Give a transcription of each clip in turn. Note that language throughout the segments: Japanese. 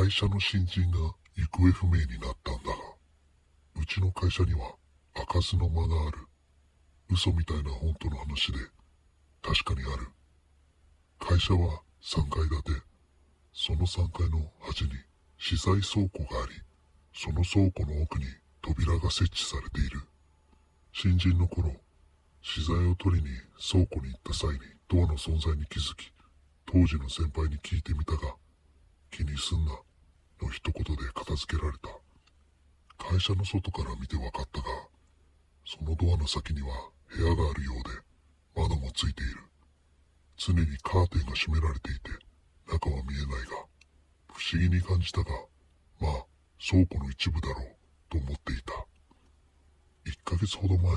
会社の新人が行方不明になったんだが、うちの会社には開かずの間がある。嘘みたいな本当の話で、確かにある。会社は3階建て。その3階の端に資材倉庫があり、その倉庫の奥に扉が設置されている。新人の頃、資材を取りに倉庫に行った際にドアの存在に気づき、当時の先輩に聞いてみたが、気にすんな、の一言で片付けられた。会社の外から見て分かったが、そのドアの先には部屋があるようで、窓もついている。常にカーテンが閉められていて、中は見えないが、不思議に感じたが、まあ、倉庫の一部だろう、と思っていた。1ヶ月ほど前、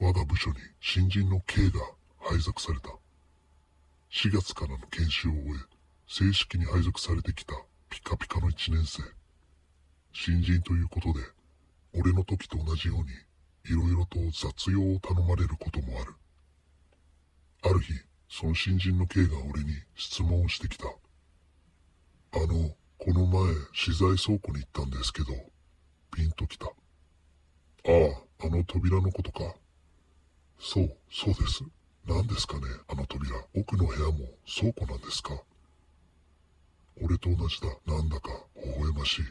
我が部署に新人の K が配属された。4月からの研修を終え、正式に配属されてきたピカピカの1年生。新人ということで、俺の時と同じように、いろいろと雑用を頼まれることもある。ある日、その新人の K が俺に質問をしてきた。あの、この前、資材倉庫に行ったんですけど、ピンときた。ああ、あの扉のことか。そう、そうです。何ですかね、あの扉。奥の部屋も倉庫なんですか？俺と同じだ。なんだか、微笑ましい。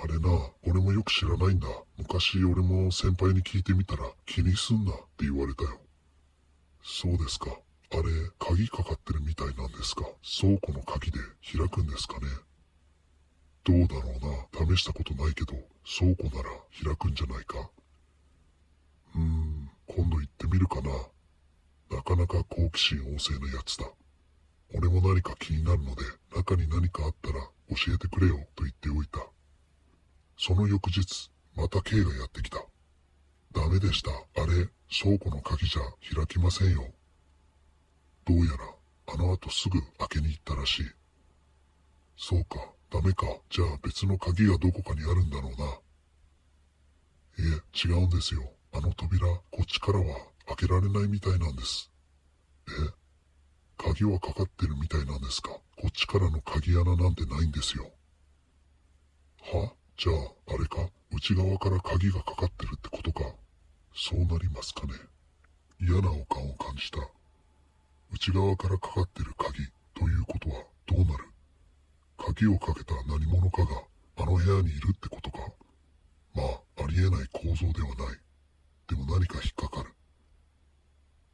あれな、俺もよく知らないんだ。昔俺も先輩に聞いてみたら気にすんなって言われたよ。そうですか。あれ、鍵かかってるみたいなんですか倉庫の鍵で開くんですかねどうだろうな。試したことないけど、倉庫なら開くんじゃないか。うーん、今度行ってみるかな。なかなか好奇心旺盛なやつだ。俺も何か気になるので、中に何かあったら教えてくれよと言っておいた。その翌日、また K がやってきた。ダメでした。あれ、倉庫の鍵じゃ開きませんよ。どうやら、あの後すぐ開けに行ったらしい。そうか、ダメか。じゃあ別の鍵がどこかにあるんだろうな。いえ、違うんですよ。あの扉、こっちからは開けられないみたいなんです。え？鍵はかかってるみたいなんですか？こっちからの鍵穴なんてないんですよ。はじゃあ、あれか？内側から鍵がかかってるってことか。そうなりますかね。嫌な予感を感じた。内側からかかってる鍵ということはどうなる？鍵をかけた何者かがあの部屋にいるってことか。まあ、ありえない構造ではない。でも何か引っかかる。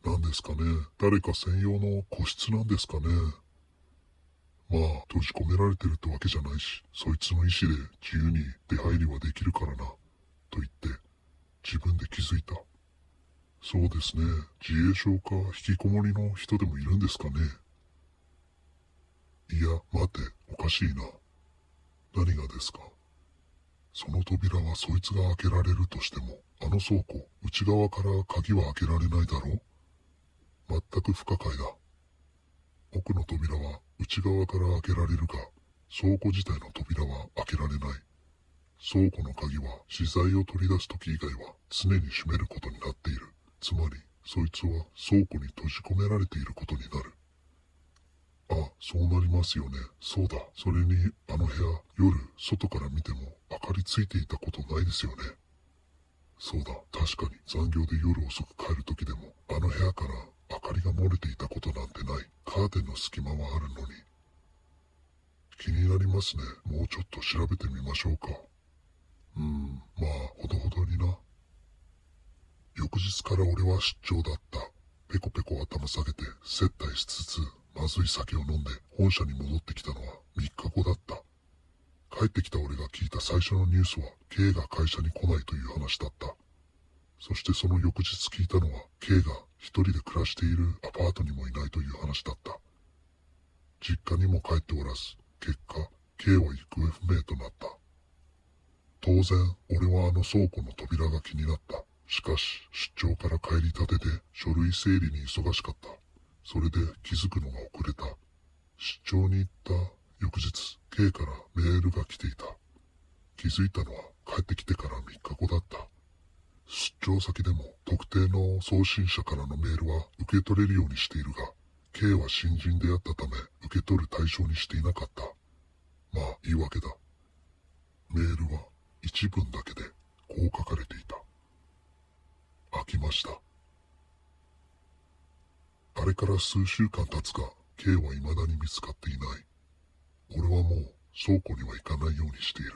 何ですかね？誰か専用の個室なんですかね？まあ、閉じ込められてるってわけじゃないし、そいつの意思で自由に出入りはできるからな。と言って、自分で気づいた。そうですね。自閉症か引きこもりの人でもいるんですかね。いや、待て、おかしいな。何がですかその扉はそいつが開けられるとしても、あの倉庫、内側から鍵は開けられないだろう全く不可解だ。奥の扉は内側から開けられるが、倉庫自体の扉は開けられない。倉庫の鍵は資材を取り出す時以外は常に閉めることになっている。つまり、そいつは倉庫に閉じ込められていることになる。あ、そうなりますよね。そうだ。それに、あの部屋、夜、外から見ても明かりついていたことないですよね。そうだ。確かに残業で夜遅く帰る時でも、あの部屋から明かりが漏れていたことなんてない。カーテンの隙間はあるのに。気になりますね。もうちょっと調べてみましょうか。うん、まあ、ほどほどにな。翌日から俺は出張だった。ペコペコ頭下げて接待しつつ、まずい酒を飲んで本社に戻ってきたのは3日後だった。帰ってきた俺が聞いた最初のニュースは K が会社に来ないという話だった。そしてその翌日聞いたのは K が一人で暮らしているアパートにもいないという話だった。実家にも帰っておらず、結果 K は行方不明となった。当然、俺はあの倉庫の扉が気になった。しかし、出張から帰りたてで書類整理に忙しかった。それで気づくのが遅れた。出張に行った翌日、K からメールが来ていた。気づいたのは帰ってきてから3日後だった。出張先でも特定の送信者からのメールは受け取れるようにしているが、K は新人であったため受け取る対象にしていなかった。まあ言い訳だ。メールは一文だけでこう書かれていた。飽きました。あれから数週間経つが、K は未だに見つかっていない。俺はもう倉庫には行かないようにしている。